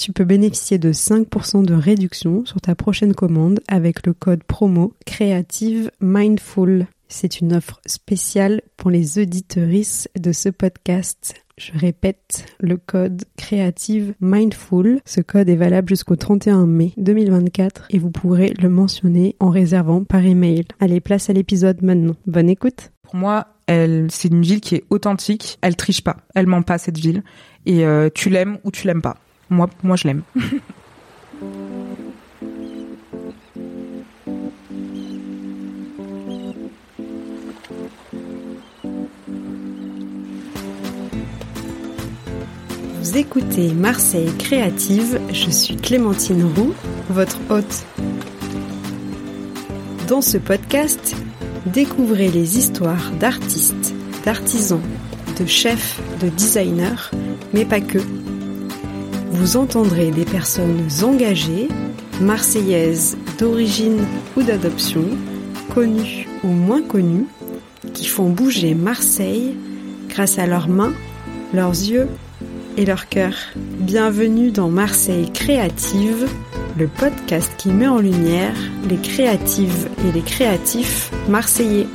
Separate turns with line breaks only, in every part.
Tu peux bénéficier de 5% de réduction sur ta prochaine commande avec le code promo Creative Mindful. C'est une offre spéciale pour les auditeuristes de ce podcast. Je répète, le code Creative Mindful. Ce code est valable jusqu'au 31 mai 2024 et vous pourrez le mentionner en réservant par email. Allez, place à l'épisode maintenant. Bonne écoute.
Pour moi, c'est une ville qui est authentique. Elle triche pas. Elle ment pas cette ville. Et euh, tu l'aimes ou tu l'aimes pas. Moi, je l'aime.
Vous écoutez Marseille Créative, je suis Clémentine Roux, votre hôte. Dans ce podcast, découvrez les histoires d'artistes, d'artisans, de chefs, de designers, mais pas que vous entendrez des personnes engagées, marseillaises d'origine ou d'adoption, connues ou moins connues, qui font bouger Marseille grâce à leurs mains, leurs yeux et leur cœur. Bienvenue dans Marseille Créative, le podcast qui met en lumière les créatives et les créatifs marseillais.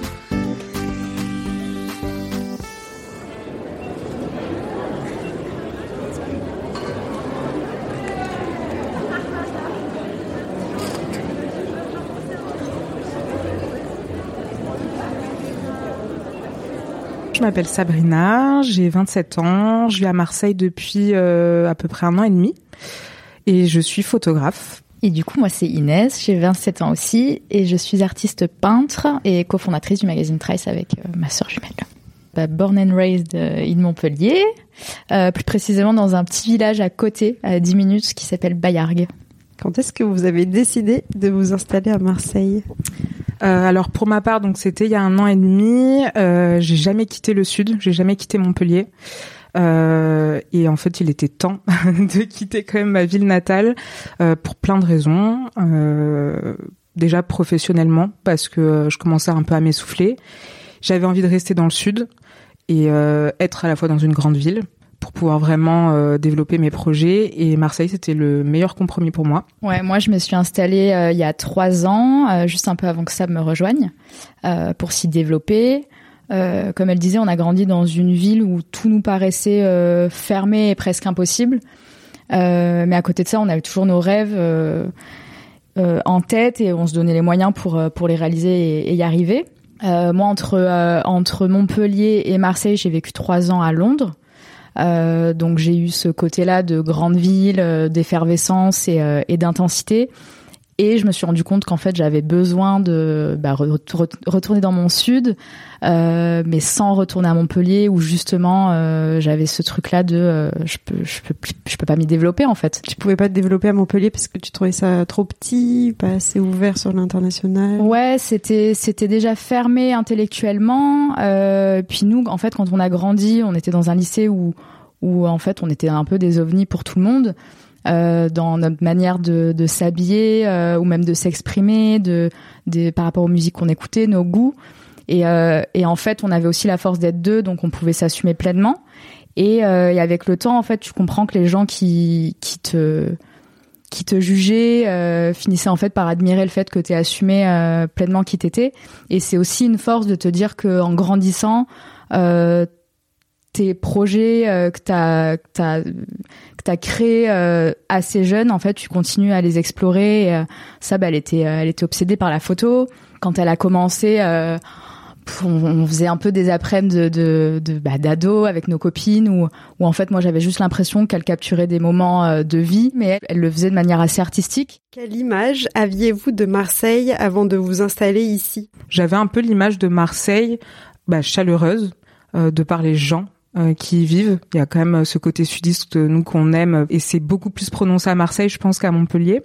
M'appelle Sabrina, j'ai 27 ans, je vis à Marseille depuis euh, à peu près un an et demi et je suis photographe.
Et du coup, moi, c'est Inès, j'ai 27 ans aussi et je suis artiste peintre et cofondatrice du magazine Trice avec euh, ma sœur jumelle. Bah, born and raised euh, in Montpellier, euh, plus précisément dans un petit village à côté, à 10 minutes, qui s'appelle Bayargues.
Quand est-ce que vous avez décidé de vous installer à Marseille?
Euh, alors pour ma part, donc c'était il y a un an et demi. Euh, j'ai jamais quitté le sud, j'ai jamais quitté Montpellier. Euh, et en fait, il était temps de quitter quand même ma ville natale pour plein de raisons. Déjà professionnellement, parce que je commençais un peu à m'essouffler. J'avais envie de rester dans le sud et être à la fois dans une grande ville pour pouvoir vraiment euh, développer mes projets. Et Marseille, c'était le meilleur compromis pour moi.
Ouais, moi, je me suis installée euh, il y a trois ans, euh, juste un peu avant que ça me rejoigne, pour s'y développer. comme elle disait, on a grandi dans une ville où tout nous paraissait fermé et presque impossible. mais à côté de ça, on avait toujours nos rêves en tête et on se donnait les moyens pour pour les réaliser et, et y arriver. moi, entre entre Montpellier et Marseille, j'ai vécu trois ans à Londres. Euh, donc j'ai eu ce côté-là de grande ville, euh, d'effervescence et, euh, et d'intensité. Et je me suis rendu compte qu'en fait j'avais besoin de bah, retourner dans mon sud, euh, mais sans retourner à Montpellier où justement euh, j'avais ce truc-là de euh, je peux je peux je peux pas m'y développer en fait.
Tu pouvais pas te développer à Montpellier parce que tu trouvais ça trop petit, pas assez ouvert sur l'international?
Ouais, c'était c'était déjà fermé intellectuellement. puis nous, en fait, quand on a grandi, on était dans un lycée où où en fait on était un peu des ovnis pour tout le monde. Euh, dans notre manière de, de s'habiller euh, ou même de s'exprimer, de, de, par rapport aux musiques qu'on écoutait, nos goûts. Et, euh, et, en fait, on avait aussi la force d'être deux, donc on pouvait s'assumer pleinement. Et, euh, et, avec le temps, en fait, tu comprends que les gens qui, qui te qui te jugeaient euh, finissaient en fait par admirer le fait que tu assumé euh, pleinement qui t'étais. Et c'est aussi une force de te dire que en grandissant, tes projets euh, que t'as que t'as que t'as créé euh, assez jeune en fait tu continues à les explorer. Et, euh, ça bah, elle était elle était obsédée par la photo. Quand elle a commencé on, faisait un peu des après-midi de, de, de bah, d'ado avec nos copines où, où en fait moi j'avais juste l'impression qu'elle capturait des moments de vie mais elle, elle, le faisait de manière assez artistique.
Quelle image aviez-vous de Marseille avant de vous installer ici?
J'avais un peu l'image de Marseille bah, chaleureuse de par les gens. euh, qui y vivent. Il y a quand même euh, ce côté sudiste nous qu'on aime et c'est beaucoup plus prononcé à Marseille, je pense, qu'à Montpellier.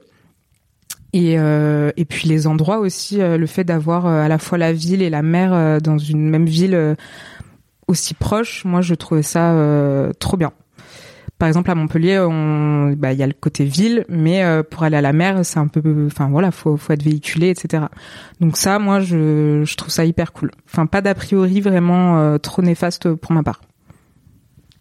Et, euh, et puis les endroits aussi, le fait d'avoir à la fois la ville et la mer dans une même ville aussi proche, moi je trouvais ça trop bien. Par exemple à Montpellier, on, bah il y a le côté ville, mais pour aller à la mer, c'est un peu, enfin voilà, faut faut être véhiculé, etc. Donc ça, moi je je trouve ça hyper cool. Enfin pas d'a priori vraiment trop néfaste pour ma part.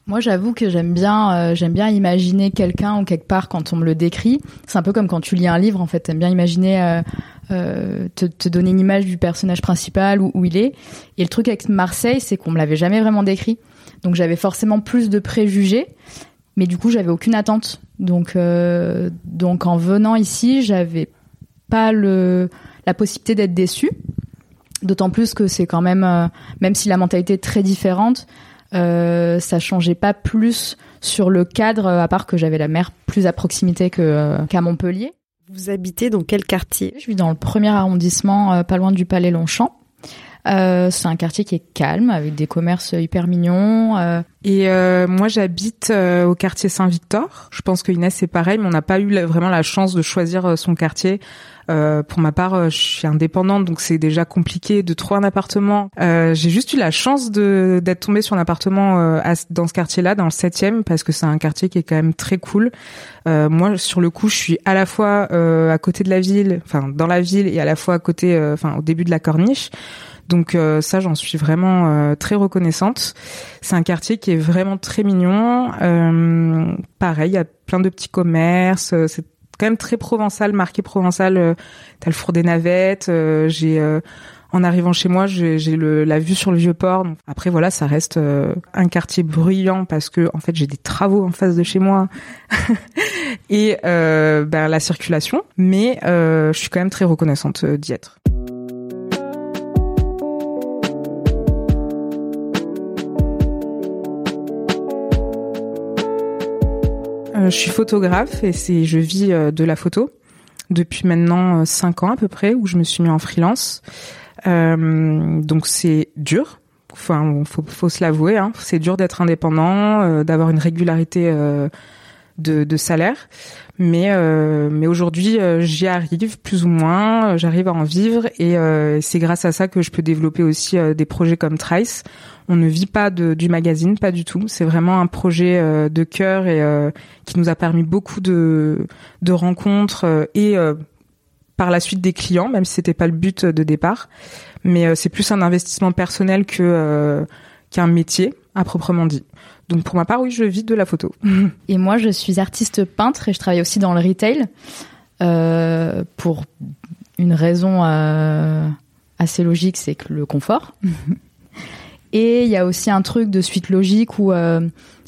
Moi, j'avoue que j'aime bien, euh, bien imaginer quelqu'un ou quelque part quand on me le décrit. C'est un peu comme quand tu lis un livre, en fait. T'aimes bien imaginer, euh, euh, te, donner une image du personnage principal où, où il est. Et le truc avec Marseille, c'est qu'on me l'avait jamais vraiment décrit. Donc j'avais forcément plus de préjugés, mais du coup j'avais aucune attente. Donc donc en venant ici, j'avais pas le la possibilité d'être déçue. D'autant plus que c'est quand même, même si la mentalité est très différente, euh, ça changeait pas plus sur le cadre, à part que j'avais la mer plus à proximité que euh, qu'à Montpellier.
Vous habitez dans quel quartier?
Je vis dans le premier arrondissement, euh, pas loin du Palais Longchamp. Euh, c'est un quartier qui est calme, avec des commerces hyper mignons. Euh.
Et euh, moi, j'habite au quartier Saint-Victor. Je pense que Inès, c'est pareil, mais on n'a pas eu vraiment la chance de choisir son quartier. Euh, pour ma part, euh, je suis indépendante, donc c'est déjà compliqué de trouver un appartement. Euh, j'ai juste eu la chance d'être tombée sur un appartement euh, dans ce quartier-là, dans le 7e, parce que c'est un quartier qui est quand même très cool. moi, sur le coup, je suis à la fois à côté de la ville, enfin dans la ville, et à la fois à côté, enfin au début de la corniche. Donc ça, j'en suis vraiment très reconnaissante. C'est un quartier qui est vraiment très mignon. pareil, il y a plein de petits commerces. C'est quand même très provençal, marqué provençal. Euh, t'as le four des navettes. Euh, j'ai euh, en arrivant chez moi, j'ai la vue sur le vieux port. après voilà, ça reste un quartier bruyant parce que en fait j'ai des travaux en face de chez moi et ben, la circulation. Mais je suis quand même très reconnaissante d'y être. Je suis photographe et c'est je vis euh, de la photo depuis maintenant 5 euh, ans à peu près où je me suis mis en freelance. donc c'est dur. Enfin, faut, faut se l'avouer. Hein. C'est dur d'être indépendant, d'avoir une régularité de, de, salaire. Mais mais aujourd'hui, j'y arrive plus ou moins. J'arrive à en vivre et c'est grâce à ça que je peux développer aussi des projets comme Trice on ne vit pas de, du magazine, pas du tout. C'est vraiment un projet euh, de cœur et euh, qui nous a permis beaucoup de, de rencontres euh, et par la suite des clients, même si c'était pas le but de départ. Mais c'est plus un investissement personnel que qu'un métier à proprement dit. Donc pour ma part, oui, je vis de la photo.
Et moi, je suis artiste peintre et je travaille aussi dans le retail euh, pour une raison euh, assez logique, c'est que le confort. Et il y a aussi un truc de suite logique où euh,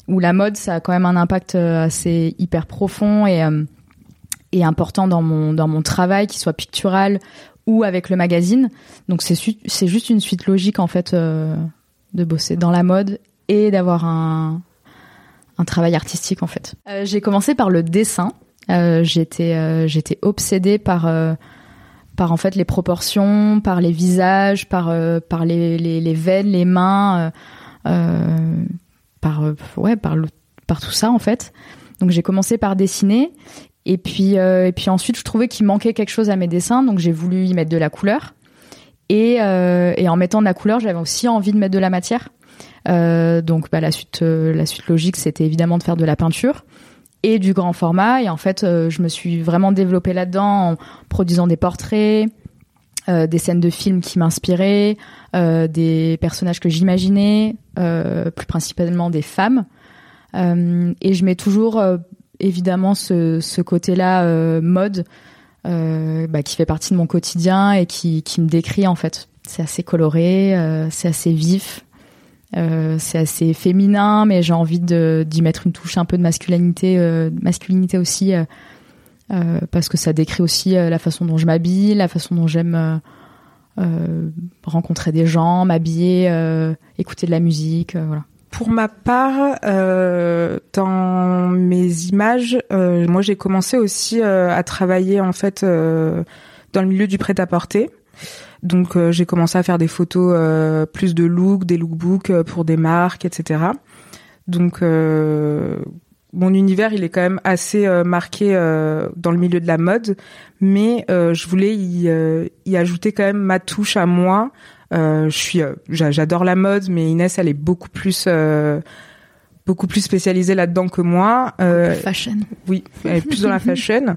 où la mode ça a quand même un impact euh, assez hyper profond et euh, et important dans mon dans mon travail, qu'il soit pictural ou avec le magazine. Donc c'est c'est juste une suite logique en fait de bosser dans la mode et d'avoir un un travail artistique en fait. j'ai commencé par le dessin. j'étais j'étais obsédée par par en fait les proportions, par les visages, par euh, par les, les, les, veines, les mains, euh, euh par ouais par le, par tout ça en fait. Donc j'ai commencé par dessiner et puis et puis ensuite je trouvais qu'il manquait quelque chose à mes dessins, donc j'ai voulu y mettre de la couleur. Et, et en mettant de la couleur, j'avais aussi envie de mettre de la matière. donc bah, la suite la suite logique, c'était évidemment de faire de la peinture et du grand format. Et en fait, euh, je me suis vraiment développée là-dedans en produisant des portraits, euh, des scènes de films qui m'inspiraient, euh, des personnages que j'imaginais, plus principalement des femmes. Et je mets toujours évidemment ce, côté-là mode bah, qui fait partie de mon quotidien et qui me décrit en fait. C'est assez coloré, c'est assez vif. Euh, c'est assez féminin, mais j'ai envie d'y mettre une touche un peu de masculinité, euh, masculinité aussi, euh, euh, parce que ça décrit aussi euh, la façon dont je m'habille, la façon dont j'aime rencontrer des gens, m'habiller, écouter de la musique, voilà.
Pour ma part, dans mes images, moi j'ai commencé aussi à travailler en fait dans le milieu du prêt-à-porter. Donc euh, j'ai commencé à faire des photos euh, plus de look, des lookbooks euh, pour des marques, etc. Donc euh, mon univers il est quand même assez marqué dans le milieu de la mode, mais je voulais y, y ajouter quand même ma touche à moi. Je suis, j'a- j'adore la mode, mais Inès elle est beaucoup plus beaucoup plus spécialisée là-dedans que moi. Euh,
Fashion.
oui, elle est plus dans la fashion.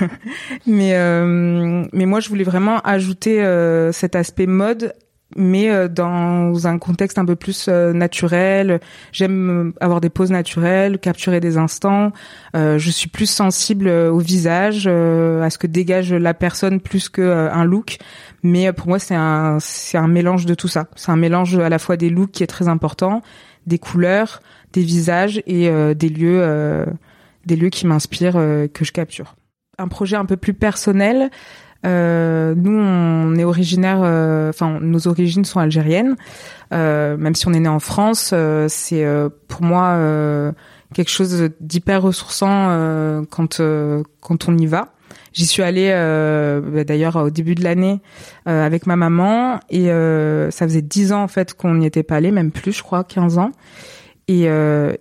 mais euh, mais moi je voulais vraiment ajouter euh, cet aspect mode mais euh, dans un contexte un peu plus euh, naturel. J'aime avoir des poses naturelles, capturer des instants. Euh, je suis plus sensible au visage, euh, à ce que dégage la personne plus que un look. Mais euh, pour moi, c'est un c'est un mélange de tout ça. C'est un mélange à la fois des looks qui est très important, des couleurs, des visages et euh, des lieux euh, des lieux qui m'inspirent euh, que je capture. Un projet un peu plus personnel. Euh, nous, on est originaire, enfin, nos origines sont algériennes. Euh, même si on est né en France, c'est pour moi quelque chose d'hyper ressourçant quand quand on y va. J'y suis allée bah, d'ailleurs au début de l'année avec ma maman et ça faisait dix ans en fait qu'on n'y était pas allé, même plus, je crois, 15 ans. Et, euh,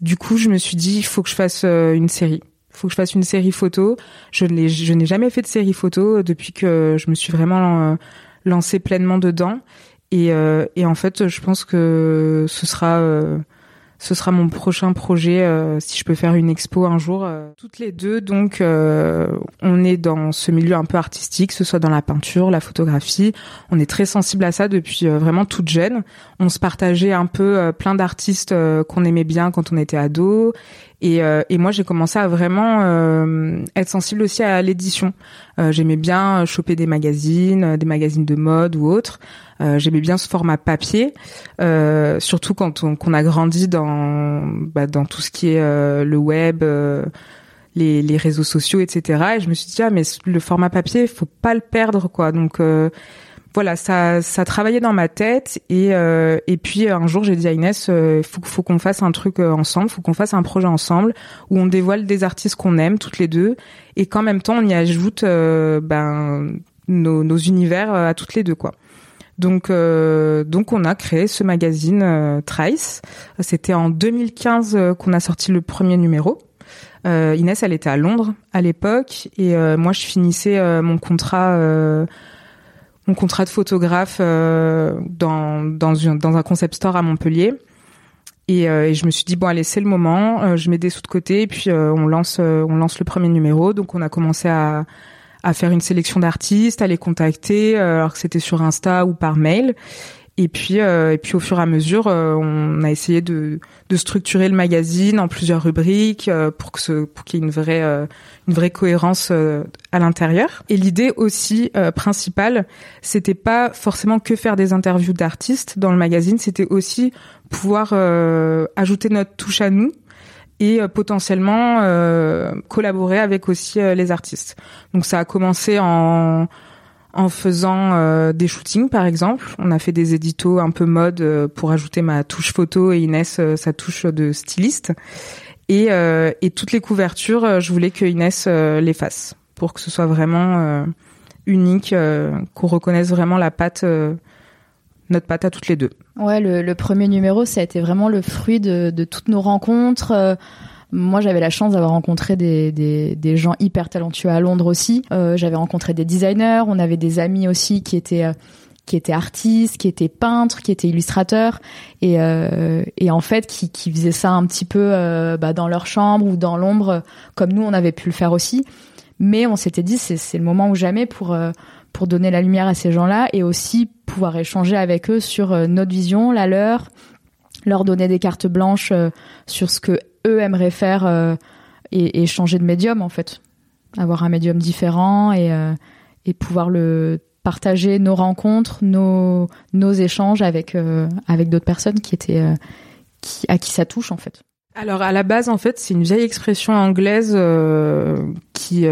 du coup, je me suis dit, il faut que je fasse euh, une série. Il faut que je fasse une série photo. Je n'ai, jamais fait de série photo depuis que je me suis vraiment euh, lancée pleinement dedans. Et, euh, et en fait, je pense que ce sera, euh, ce sera mon prochain projet euh, si je peux faire une expo un jour. euh. Toutes les deux, donc, euh, on est dans ce milieu un peu artistique, que ce soit dans la peinture, la photographie. On est très sensible à ça depuis euh, vraiment toute jeune. On se partageait un peu euh, plein d'artistes qu'on aimait bien quand on était ado. Et, euh, et moi, j'ai commencé à vraiment euh, être sensible aussi à l'édition. Euh, J'aimais bien choper des magazines, euh, des magazines de mode ou autres. Euh, J'aimais bien ce format papier, euh, surtout quand on, qu'on a grandi dans bah, dans tout ce qui est le web. les, les réseaux sociaux, etc. Et je me suis dit ah mais le format papier, faut pas le perdre quoi. Donc voilà, ça, ça travaillait dans ma tête et euh, et puis un jour j'ai dit à Inès, il faut, faut qu'on fasse un truc euh, ensemble, faut qu'on fasse un projet ensemble où on dévoile des artistes qu'on aime toutes les deux et qu'en même temps on y ajoute euh, ben nos, nos univers euh, à toutes les deux quoi. Donc euh, donc on a créé ce magazine euh, Trice. C'était en 2015 euh, qu'on a sorti le premier numéro. Euh, Inès, elle était à Londres à l'époque et euh, moi je finissais euh, mon contrat euh, mon contrat de photographe euh, dans dans, une, dans un concept store à Montpellier. Et, euh, et je me suis dit bon allez c'est le moment, euh, je mets des sous de côté et puis euh, on lance euh, on lance le premier numéro. Donc on a commencé à à faire une sélection d'artistes, à les contacter, euh, alors que c'était sur Insta ou par mail. Et puis, euh, et puis au fur et à mesure, euh, on a essayé de, de structurer le magazine en plusieurs rubriques euh, pour que ce, pour qu'il y ait une vraie, euh, une vraie cohérence euh, à l'intérieur. Et l'idée aussi euh, principale, c'était pas forcément que faire des interviews d'artistes dans le magazine, c'était aussi pouvoir ajouter notre touche à nous et potentiellement collaborer avec aussi les artistes. Donc ça a commencé en en faisant euh, des shootings par exemple. On a fait des éditos un peu mode euh, pour ajouter ma touche photo et Inès euh, sa touche de styliste. Et, toutes les couvertures, je voulais que Inès les fasse pour que ce soit vraiment unique, qu'on reconnaisse vraiment la patte, notre patte à toutes les deux.
Ouais, le, premier numéro, ça a été vraiment le fruit de toutes nos rencontres. Moi, j'avais la chance d'avoir rencontré des, des, des gens hyper talentueux à Londres aussi. Euh, j'avais rencontré des designers, on avait des amis aussi qui étaient euh, qui étaient artistes, qui étaient peintres, qui étaient illustrateurs, et, euh, et en fait qui, qui faisaient ça un petit peu euh, bah, dans leur chambre ou dans l'ombre, comme nous on avait pu le faire aussi. Mais on s'était dit c'est c'est le moment ou jamais pour euh, pour donner la lumière à ces gens-là et aussi pouvoir échanger avec eux sur euh, notre vision, la leur, leur donner des cartes blanches euh, sur ce que eux aimeraient faire euh, et, changer de médium en fait, avoir un médium différent et euh, et pouvoir le partager nos rencontres, nos, nos échanges avec, avec d'autres personnes qui étaient, qui, à qui ça touche en fait.
Alors à la base en fait c'est une vieille expression anglaise qui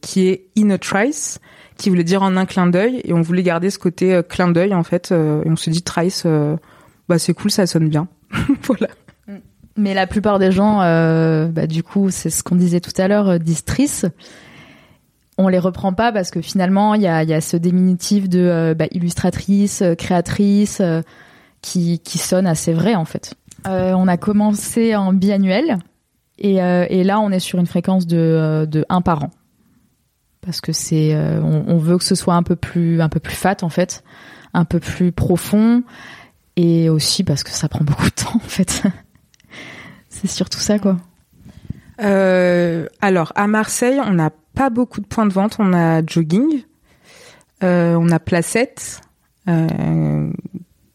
qui est in a trice qui voulait dire en un clin d'œil et on voulait garder ce côté clin d'œil en fait et on se dit trice bah c'est cool ça sonne bien. Voilà.
Mais la plupart des gens, euh, bah, du coup, c'est ce qu'on disait tout à l'heure, euh, disent trice. On les reprend pas parce que finalement, il y a, y a, ce diminutif de euh, bah, illustratrice, créatrice, qui, qui sonne assez vrai en fait. on a commencé en biannuel et, et, là, on est sur une fréquence de, de 1 par an. Parce que c'est, on, veut que ce soit un peu plus, un peu plus fat en fait, un peu plus profond et aussi parce que ça prend beaucoup de temps en fait. C'est surtout ça, quoi.
Euh, alors, à Marseille, on n'a pas beaucoup de points de vente. On a jogging, euh, on a Placette. Euh,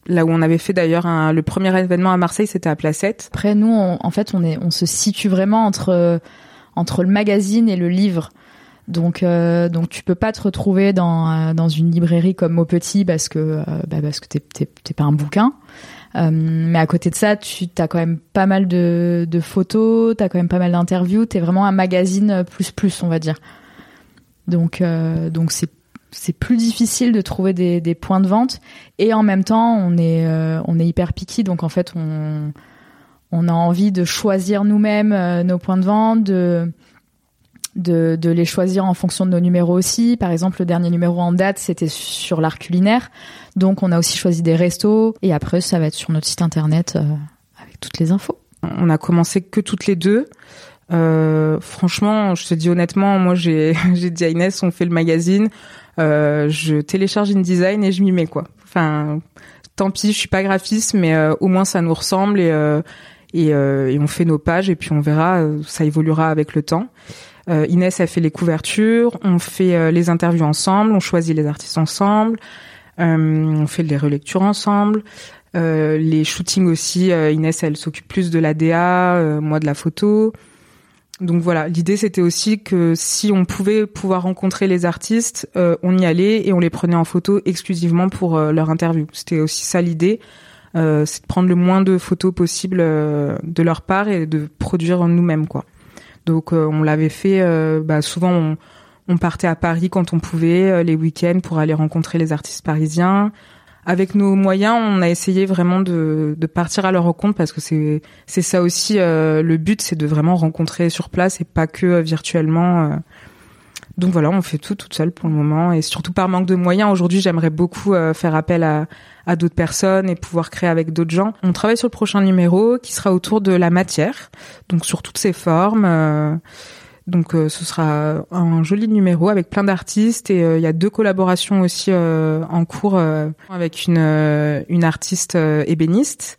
là où on avait fait d'ailleurs le premier événement à Marseille, c'était à Placette.
Après, nous, en fait, on est, on se situe vraiment entre entre le magazine et le livre. Donc, euh, donc tu peux pas te retrouver dans dans une librairie comme Maupetit parce que bah parce que t'es t'es pas un bouquin. Euh, mais à côté de ça, tu as quand même pas mal de, de photos, tu as quand même pas mal d'interviews, tu es vraiment un magazine plus plus, on va dire. Donc euh, donc c'est c'est plus difficile de trouver des, des, points de vente et en même temps on est euh, on est hyper picky donc en fait on on a envie de choisir nous-mêmes nos points de vente de de, de, les choisir en fonction de nos numéros aussi. Par exemple, le dernier numéro en date, c'était sur l'art culinaire. Donc, on a aussi choisi des restos. Et après, ça va être sur notre site internet euh, avec toutes les infos.
On a commencé que toutes les deux. Euh, franchement, je te dis honnêtement, moi, j'ai dit à Inès, on fait le magazine. Euh, je télécharge InDesign et je m'y mets, quoi. Enfin, tant pis, je suis pas graphiste, mais euh, au moins, ça nous ressemble et, euh, et, et, on fait nos pages et puis on verra, ça évoluera avec le temps. Euh, Inès a fait les couvertures, on fait euh, les interviews ensemble, on choisit les artistes ensemble, euh, on fait les relectures ensemble. les shootings aussi, Inès elle s'occupe plus de la DA, moi de la photo. Donc voilà, l'idée c'était aussi que si on pouvait pouvoir rencontrer les artistes, on y allait et on les prenait en photo exclusivement pour leur interview. C'était aussi ça l'idée, c'est de prendre le moins de photos possible de leur part et de produire nous-mêmes quoi. Donc euh, on l'avait fait. Euh, bah, souvent on, partait à Paris quand on pouvait euh, les week-ends pour aller rencontrer les artistes parisiens. Avec nos moyens, on a essayé vraiment de, de partir à leur rencontre parce que c'est c'est ça aussi le but, c'est de vraiment rencontrer sur place et pas que virtuellement. Donc voilà, on fait tout toute seule pour le moment et surtout par manque de moyens. Aujourd'hui, j'aimerais beaucoup euh, faire appel à, d'autres personnes et pouvoir créer avec d'autres gens. On travaille sur le prochain numéro qui sera autour de la matière, donc sur toutes ses formes. Euh, donc euh, ce sera un joli numéro avec plein d'artistes et il y a deux collaborations aussi en cours avec une une artiste ébéniste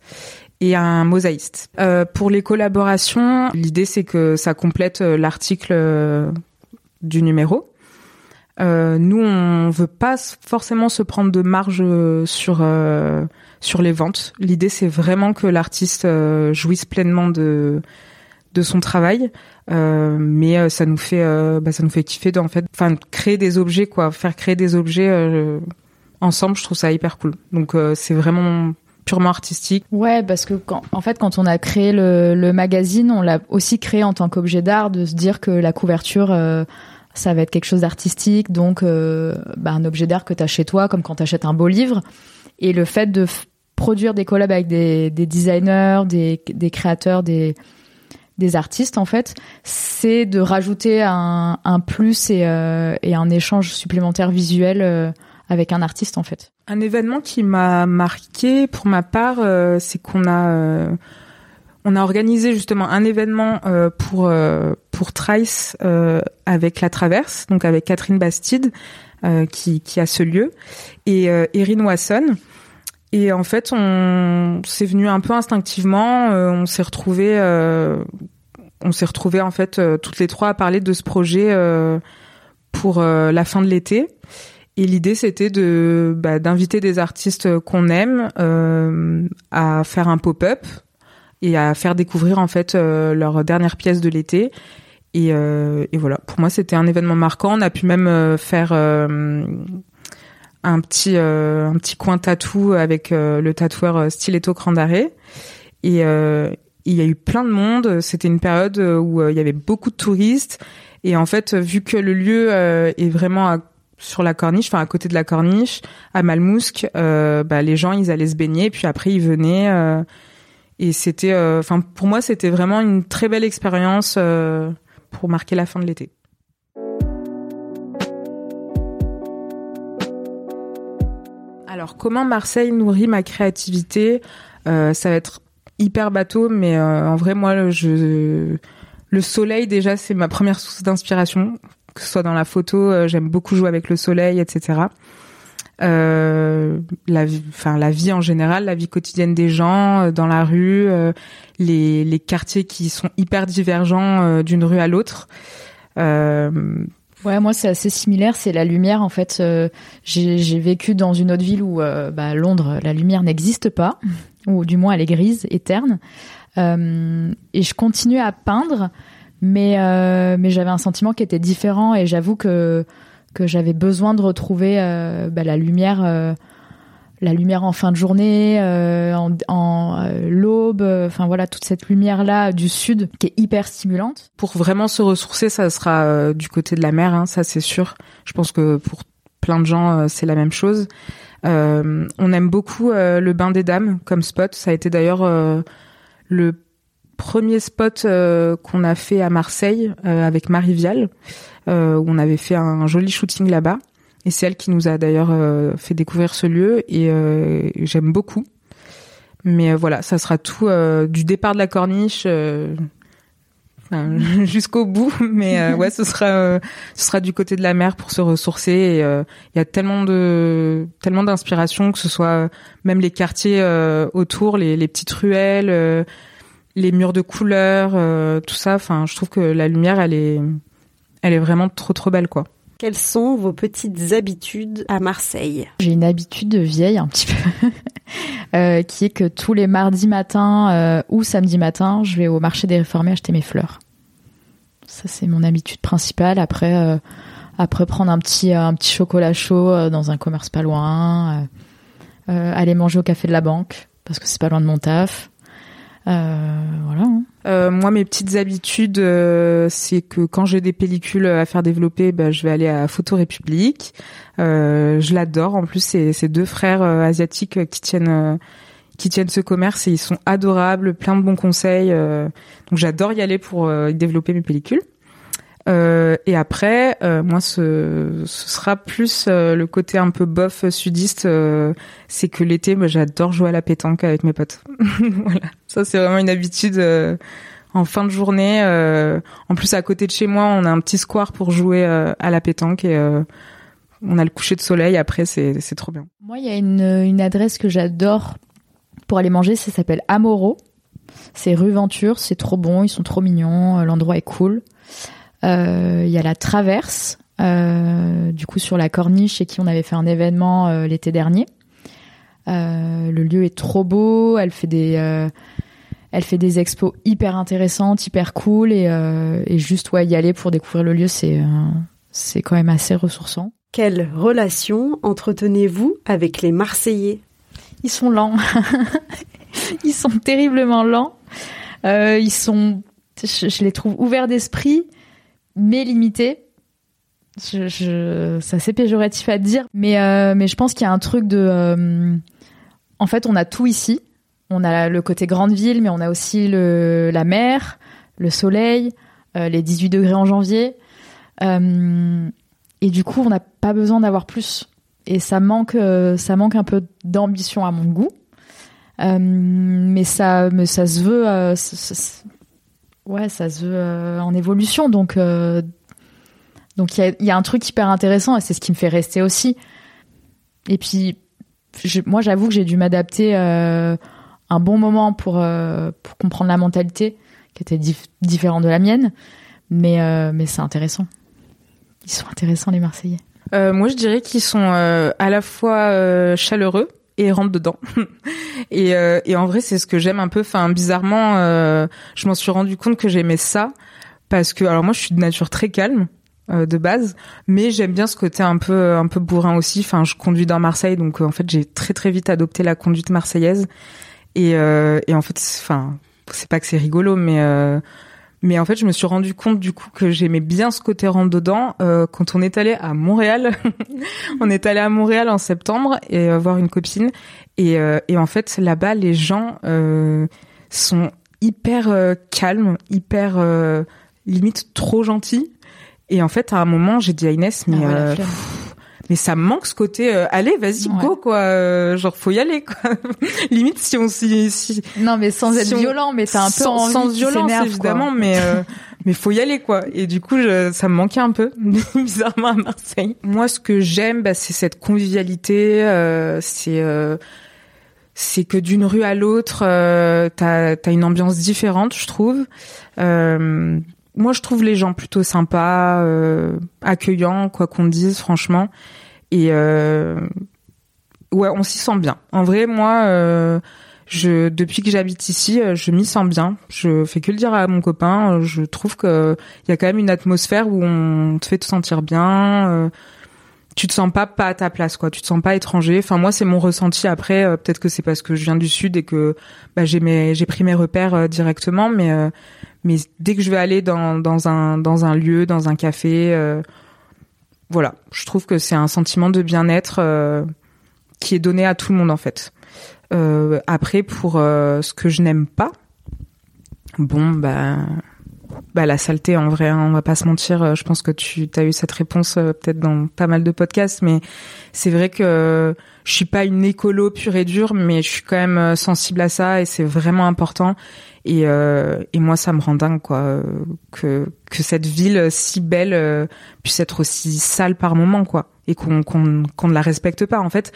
et un mosaïste. pour les collaborations, l'idée c'est que ça complète l'article du numéro. Euh, nous, on veut pas forcément se prendre de marge euh, sur euh, sur les ventes. L'idée, c'est vraiment que l'artiste jouisse pleinement de de son travail, mais ça nous fait bah, ça nous fait kiffer de en fait, enfin créer des objets quoi, faire créer des objets ensemble. Je trouve ça hyper cool. Donc c'est vraiment purement artistique.
Ouais, parce que quand, en fait, quand on a créé le, le magazine, on l'a aussi créé en tant qu'objet d'art, de se dire que la couverture, euh, ça va être quelque chose d'artistique, donc euh, bah, un objet d'art que tu chez toi, comme quand tu achètes un beau livre. Et le fait de produire des collabs avec des, des designers, des, des créateurs, des, des artistes, en fait, c'est de rajouter un, un plus et, euh, et, un échange supplémentaire visuel euh, avec un artiste, en fait.
Un événement qui m'a marqué pour ma part, euh, c'est qu'on a euh, on a organisé justement un événement euh, pour pour Trice avec la Traverse, donc avec Catherine Bastide qui qui a ce lieu et Erin Wasson. Et en fait, on c'est venu un peu instinctivement. on s'est retrouvé on s'est retrouvé en fait toutes les trois à parler de ce projet pour la fin de l'été. Et l'idée, c'était de bah, d'inviter des artistes qu'on aime euh, à faire un pop-up et à faire découvrir en fait euh, leur dernière pièce de l'été. Et, euh, et, voilà, pour moi, c'était un événement marquant. On a pu même euh, faire euh, un petit un petit coin tatou avec le tatoueur Stiletto Crandaré et il y a eu plein de monde. C'était une période où il y avait beaucoup de touristes et en fait, vu que le lieu est vraiment sur la corniche, enfin à côté de la corniche, à Malmousque, bah, les gens ils allaient se baigner, puis après ils venaient et c'était, euh, enfin, pour moi, c'était vraiment une très belle expérience euh, pour marquer la fin de l'été. Alors, comment Marseille nourrit ma créativité? Euh, Ça va être hyper bateau, mais en vrai, moi, je, le soleil déjà, c'est ma première source d'inspiration. Que ce soit dans la photo, j'aime beaucoup jouer avec le soleil, etc euh, la vie, enfin la vie en général, la vie quotidienne des gens euh, dans la rue, euh, les, les quartiers qui sont hyper divergents euh, d'une rue à l'autre.
Ouais, moi c'est assez similaire. C'est la lumière en fait. J'ai vécu dans une autre ville où, bah, Londres, la lumière n'existe pas, ou du moins elle est grise, éterne. et je continuais à peindre, mais mais j'avais un sentiment qui était différent. Et j'avoue que que j'avais besoin de retrouver euh, bah, la lumière euh, la lumière en fin de journée, euh, en, l'aube, enfin voilà toute cette lumière là du sud qui est hyper stimulante.
Pour vraiment se ressourcer, ça sera du côté de la mer, hein, ça c'est sûr. Je pense que pour plein de gens c'est la même chose. on aime beaucoup le bain des dames comme spot. Ça a été d'ailleurs le premier spot qu'on a fait à Marseille avec Marie Vial. Euh, où on avait fait un joli shooting là-bas. Et c'est elle qui nous a d'ailleurs euh, fait découvrir ce lieu et euh, j'aime beaucoup. Mais voilà, ça sera tout du départ de la corniche jusqu'au bout. Mais ouais, ce sera ce sera du côté de la mer pour se ressourcer. Il y a tellement de tellement d'inspiration que ce soit même les quartiers autour, les, les petites ruelles, les murs de couleurs, tout ça. Enfin, je trouve que la lumière, elle est elle est vraiment trop trop belle quoi.
Quelles sont vos petites habitudes à Marseille?
J'ai une habitude vieille un petit peu, euh, qui est que tous les mardis matins euh, ou samedi matin, je vais au marché des réformés acheter mes fleurs. Ça c'est mon habitude principale. Après, euh, après prendre un petit un petit chocolat chaud dans un commerce pas loin, aller manger au café de la banque parce que c'est pas loin de mon taf. Euh, voilà. Hein.
Euh, moi, mes petites habitudes, euh, c'est que quand j'ai des pellicules à faire développer, bah, je vais aller à Photo République. je l'adore. En plus, c'est ces deux frères asiatiques qui tiennent qui tiennent ce commerce et ils sont adorables, plein de bons conseils. donc j'adore y aller pour développer mes pellicules. Euh, et après, euh, moi, ce, sera plus euh, le côté un peu bof sudiste. c'est que l'été, bah, j'adore jouer à la pétanque avec mes potes. voilà, ça c'est vraiment une habitude en fin de journée. en plus, à côté de chez moi, on a un petit square pour jouer à la pétanque et on a le coucher de soleil. Après, c'est trop bien.
Moi, il y a une adresse que j'adore pour aller manger. Ça s'appelle Amoro. C'est rue Venture. C'est trop bon. Ils sont trop mignons. L'endroit est cool. Euh, il y a la Traverse, euh, du coup sur la corniche chez qui on avait fait un événement euh, l'été dernier. le lieu est trop beau, elle fait des elle fait des expos hyper intéressantes, hyper cool et, et juste ouais y aller pour découvrir le lieu c'est c'est quand même assez ressourçant.
Quelle relation entretenez-vous avec les Marseillais?
Ils sont lents. ils sont terriblement lents. ils sont, je, je, les trouve ouverts d'esprit mais limité. Je, c'est péjoratif à dire, mais euh, mais je pense qu'il y a un truc de, euh, en fait, on a tout ici. On a le côté grande ville, mais on a aussi le la mer, le soleil, euh, les 18 degrés en janvier, et du coup, on n'a pas besoin d'avoir plus. Et ça manque, ça manque un peu d'ambition à mon goût, mais ça, mais ça se veut. Ouais, ça se veut euh, en évolution. Donc, euh, donc il y a, un truc hyper intéressant et c'est ce qui me fait rester aussi. Et puis, moi, j'avoue que j'ai dû m'adapter euh, un bon moment pour, pour comprendre la mentalité qui était différente de la mienne. Mais, mais c'est intéressant. Ils sont intéressants, les Marseillais.
moi, je dirais qu'ils sont à la fois chaleureux et rentre dedans. et, euh, et en vrai, c'est ce que j'aime un peu. Enfin, bizarrement, euh, je m'en suis rendu compte que j'aimais ça parce que, alors moi, je suis de nature très calme de base, mais j'aime bien ce côté un peu un peu bourrin aussi. Enfin, je conduis dans Marseille, donc en fait j'ai très très vite adopté la conduite marseillaise. Et, et en fait, enfin, c'est pas que c'est rigolo, mais mais en fait, je me suis rendu compte du coup que j'aimais bien ce côté rentre dedans euh, quand on est allé à Montréal. on est allé à Montréal en septembre et euh, voir une copine et, euh, et en fait là-bas les gens sont hyper calmes, hyper limite trop gentils. Et en fait à un moment j'ai dit à Inès mais ah mais ça me manque ce côté euh, allez vas-y go quoi euh, genre faut y aller quoi. Limite si on si, si
non mais sans être violent mais t'as un peu
sans, sans violence évidemment mais euh, mais faut y aller quoi. Et du coup je, ça me manquait un peu bizarrement à Marseille. Moi ce que j'aime bah, c'est cette convivialité euh, c'est c'est que d'une rue à l'autre t'as as une ambiance différente je trouve. Moi, je trouve les gens plutôt sympas, euh, accueillants, quoi qu'on dise, franchement. Et euh, ouais, on s'y sent bien. En vrai, moi, euh, je depuis que j'habite ici, euh, je m'y sens bien. Je fais que le dire à mon copain. Je trouve que il y a quand même une atmosphère où on te fait te sentir bien. Euh, tu te sens pas pas à ta place, quoi. Tu te sens pas étranger. Enfin, moi, c'est mon ressenti. Après, peut-être que c'est parce que je viens du sud et que bah, j'ai mes j'ai pris mes repères directement, mais mais dès que je vais aller dans, dans un dans un lieu, dans un café, euh, voilà, je trouve que c'est un sentiment de bien-être euh, qui est donné à tout le monde en fait. Euh, après, pour ce que je n'aime pas, bon bah bah la saleté en vrai, hein, on va pas se mentir. Je pense que tu as eu cette réponse peut-être dans pas mal de podcasts, mais c'est vrai que je suis pas une écolo pure et dure, mais je suis quand même sensible à ça et c'est vraiment important. Et, euh, et moi, ça me rend dingue, quoi, que que cette ville si belle euh, puisse être aussi sale par moment, quoi, et qu'on qu'on qu'on ne la respecte pas. En fait,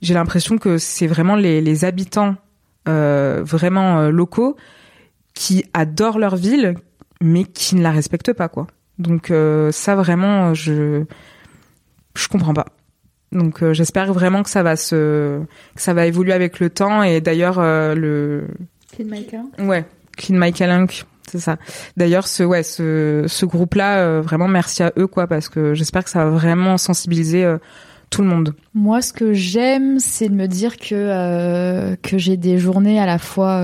j'ai l'impression que c'est vraiment les les habitants euh, vraiment euh, locaux qui adorent leur ville, mais qui ne la respectent pas, quoi. Donc euh, ça, vraiment, je je comprends pas. Donc j'espère vraiment que ça va se que ça va évoluer avec le temps et d'ailleurs le
Clean Michael
Ouais, Clean Michael c'est ça. D'ailleurs, ce ouais, ce, ce groupe-là, euh, vraiment merci à eux quoi, parce que j'espère que ça va vraiment sensibiliser euh, tout le monde.
Moi, ce que j'aime, c'est de me dire que euh, que j'ai des journées à la fois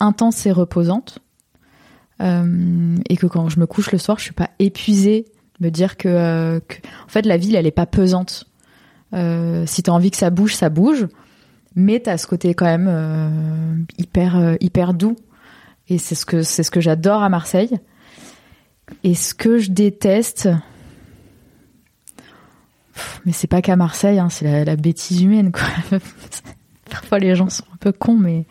intenses et reposantes, et que quand je me couche le soir, je suis pas épuisée. Me dire que, que en fait, la ville, elle est pas pesante. si t'as envie que ça bouge, ça bouge mais t'as ce côté quand même euh, hyper euh, hyper doux. Et c'est ce que c'est ce que j'adore à Marseille. Et ce que je déteste mais c'est pas qu'à Marseille hein, c'est la, bêtise humaine quoi. Parfois les gens sont un peu cons mais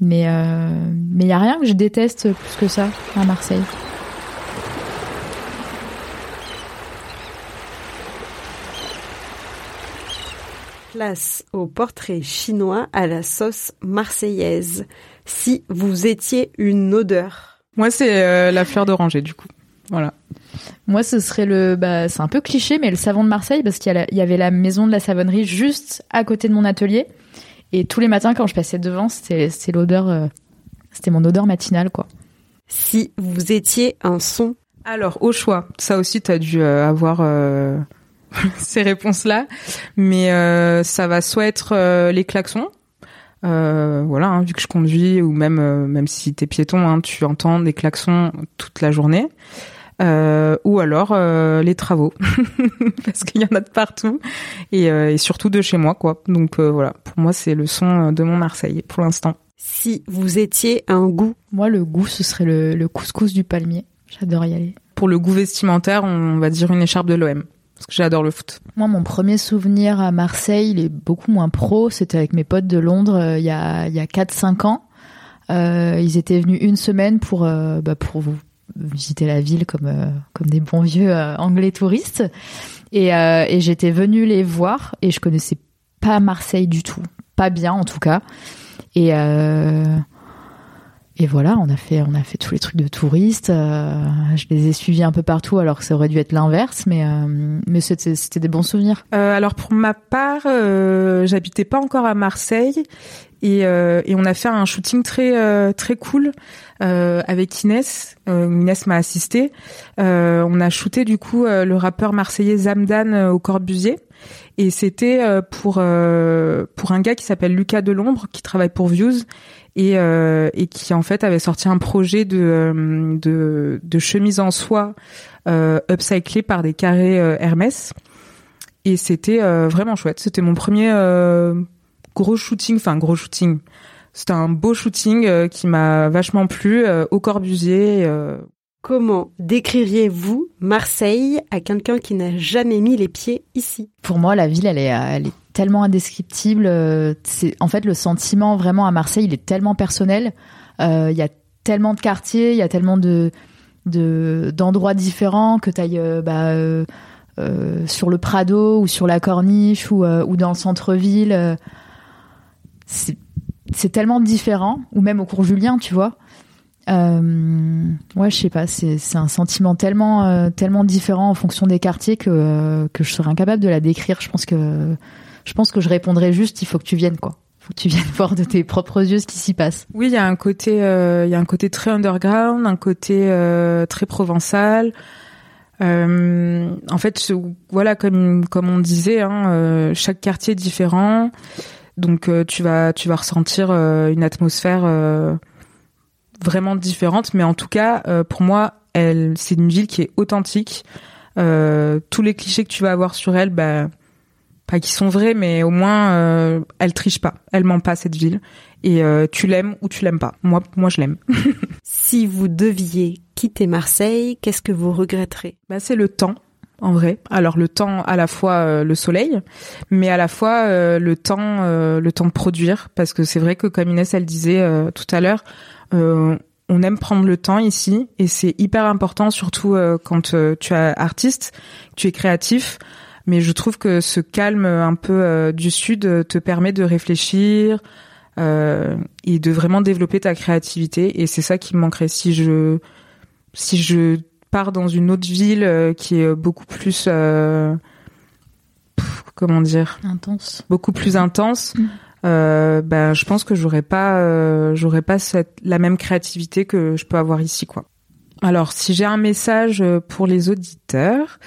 mais euh, mais y a rien que je déteste plus que ça à Marseille
Place au portrait chinois à la sauce marseillaise. Si vous étiez une odeur.
Moi, c'est euh, la fleur d'oranger, du coup. Voilà.
Moi, ce serait le, bah, c'est un peu cliché, mais le savon de Marseille, parce qu'il y, avait la maison de la savonnerie juste à côté de mon atelier. Et tous les matins, quand je passais devant, c'était, l'odeur, euh, c'était mon odeur matinale, quoi.
Si vous étiez un son.
Alors, au choix, ça aussi, t'as dû euh, avoir ces réponses-là, mais euh, ça va soit être euh, les klaxons, euh, voilà, hein, vu que je conduis ou même euh, même si t'es piéton, hein, tu entends des klaxons toute la journée, ou alors les travaux, parce qu'il y en a de partout et, et, surtout de chez moi, quoi. Donc voilà, pour moi c'est le son de mon Marseille pour l'instant.
Si vous étiez un goût,
moi le goût ce serait le, le couscous du palmier. J'adore y aller.
Pour le goût vestimentaire, on va dire une écharpe de l'OM parce que j'adore le foot.
Moi, mon premier souvenir à Marseille, il est beaucoup moins pro. C'était avec mes potes de Londres euh, il y a, a 4-5 ans. Euh, ils étaient venus une semaine pour, euh, bah, pour visiter la ville comme, comme des bons vieux anglais touristes. Et, et j'étais venue les voir et je connaissais pas Marseille du tout. Pas bien, en tout cas. Et et voilà, on a fait, on a fait tous les trucs de touristes. Euh, je les ai suivis un peu partout, alors que ça aurait dû être l'inverse, mais euh, mais c'était, c'était des bons souvenirs.
Euh, alors pour ma part, j'habitais pas encore à Marseille et, et on a fait un shooting très très cool avec Inès. Inès m'a assisté. on a shooté du coup le rappeur marseillais Zamdan au Corbusier. Et c'était pour pour un gars qui s'appelle Lucas Delombre qui travaille pour Views et, euh, et qui en fait avait sorti un projet de, euh, de, de chemise en soie euh, upcyclée par des carrés euh, Hermès. Et c'était vraiment chouette. C'était mon premier gros shooting, enfin gros shooting. C'était un beau shooting qui m'a vachement plu au Corbusier.
Comment décririez-vous Marseille à quelqu'un qui n'a jamais mis les pieds ici?
Pour moi, la ville, elle est, est tellement indescriptible. Euh, c'est en fait le sentiment vraiment à Marseille, il est tellement personnel. Euh, il y a tellement de quartiers, il y a tellement de d'endroits différents que tu ailles euh, bah, sur le Prado ou sur la Corniche ou, ou dans le centre-ville. c'est tellement différent, ou même au cours Julien, tu vois. Euh, ouais, je sais pas, c'est un sentiment tellement tellement différent en fonction des quartiers que que je serais incapable de la décrire. Je pense que je pense que je répondrais juste il faut que tu viennes quoi. Faut que tu viennes voir de tes propres yeux ce qui s'y passe.
Oui, il y a un côté euh, il y a un côté très underground, un côté euh, très provençal. Euh, en fait, voilà, comme comme on disait, hein, euh, chaque quartier est différent, donc euh, tu vas tu vas ressentir une atmosphère vraiment différente. Mais en tout cas, pour moi, elle c'est une ville qui est authentique. tous les clichés que tu vas avoir sur elle, bah pas qui sont vrais, mais au moins euh, elle triche pas, elle ment pas cette ville. Et euh, tu l'aimes ou tu l'aimes pas. Moi, moi je l'aime.
si vous deviez quitter Marseille, qu'est-ce que vous regretterez?
Bah c'est le temps. En vrai, alors le temps à la fois euh, le soleil, mais à la fois euh, le temps le temps de produire, parce que c'est vrai que comme Inès elle disait tout à l'heure, on aime prendre le temps ici et c'est hyper important, surtout quand tu es artiste, tu es créatif. Mais je trouve que ce calme un peu euh, du sud euh, te permet de réfléchir euh, et de vraiment développer ta créativité. Et c'est ça qui me manquerait. Si je si je pars dans une autre ville euh, qui est beaucoup plus comment dire?
Intense.
Beaucoup plus intense mm. Euh, ben je pense que j'aurais pas j'aurais pas cette la même créativité que je peux avoir ici quoi alors, si j'ai un message euh, pour les auditeurs,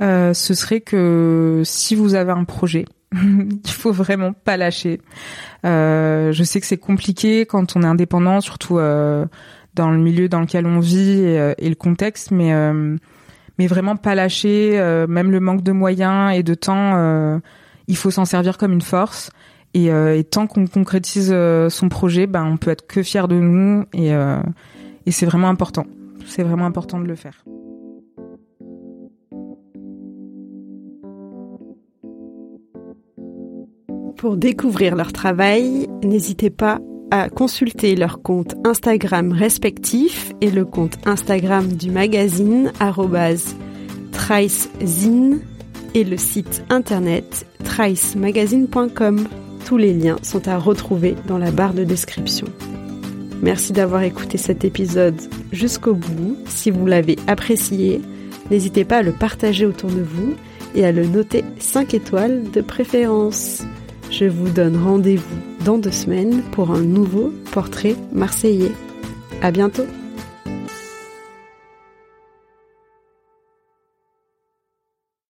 euh, ce serait que si vous avez un projet, il faut vraiment pas lâcher. Euh, je sais que c'est compliqué quand on est indépendant, surtout dans le milieu dans lequel on vit et, le contexte, mais mais vraiment pas lâcher. même le manque de moyens et de temps, il faut s'en servir comme une force. Et, et tant qu'on concrétise son projet, ben on peut être que fier de nous et, et c'est vraiment important c'est vraiment important de le faire.
Pour découvrir leur travail, n'hésitez pas à consulter leur compte Instagram respectif et le compte Instagram du magazine tricezine et le site internet tricemagazine.com. Tous les liens sont à retrouver dans la barre de description. Merci d'avoir écouté cet épisode jusqu'au bout. Si vous l'avez apprécié, n'hésitez pas à le partager autour de vous et à le noter 5 étoiles de préférence. Je vous donne rendez-vous dans deux semaines pour un nouveau portrait marseillais. À bientôt!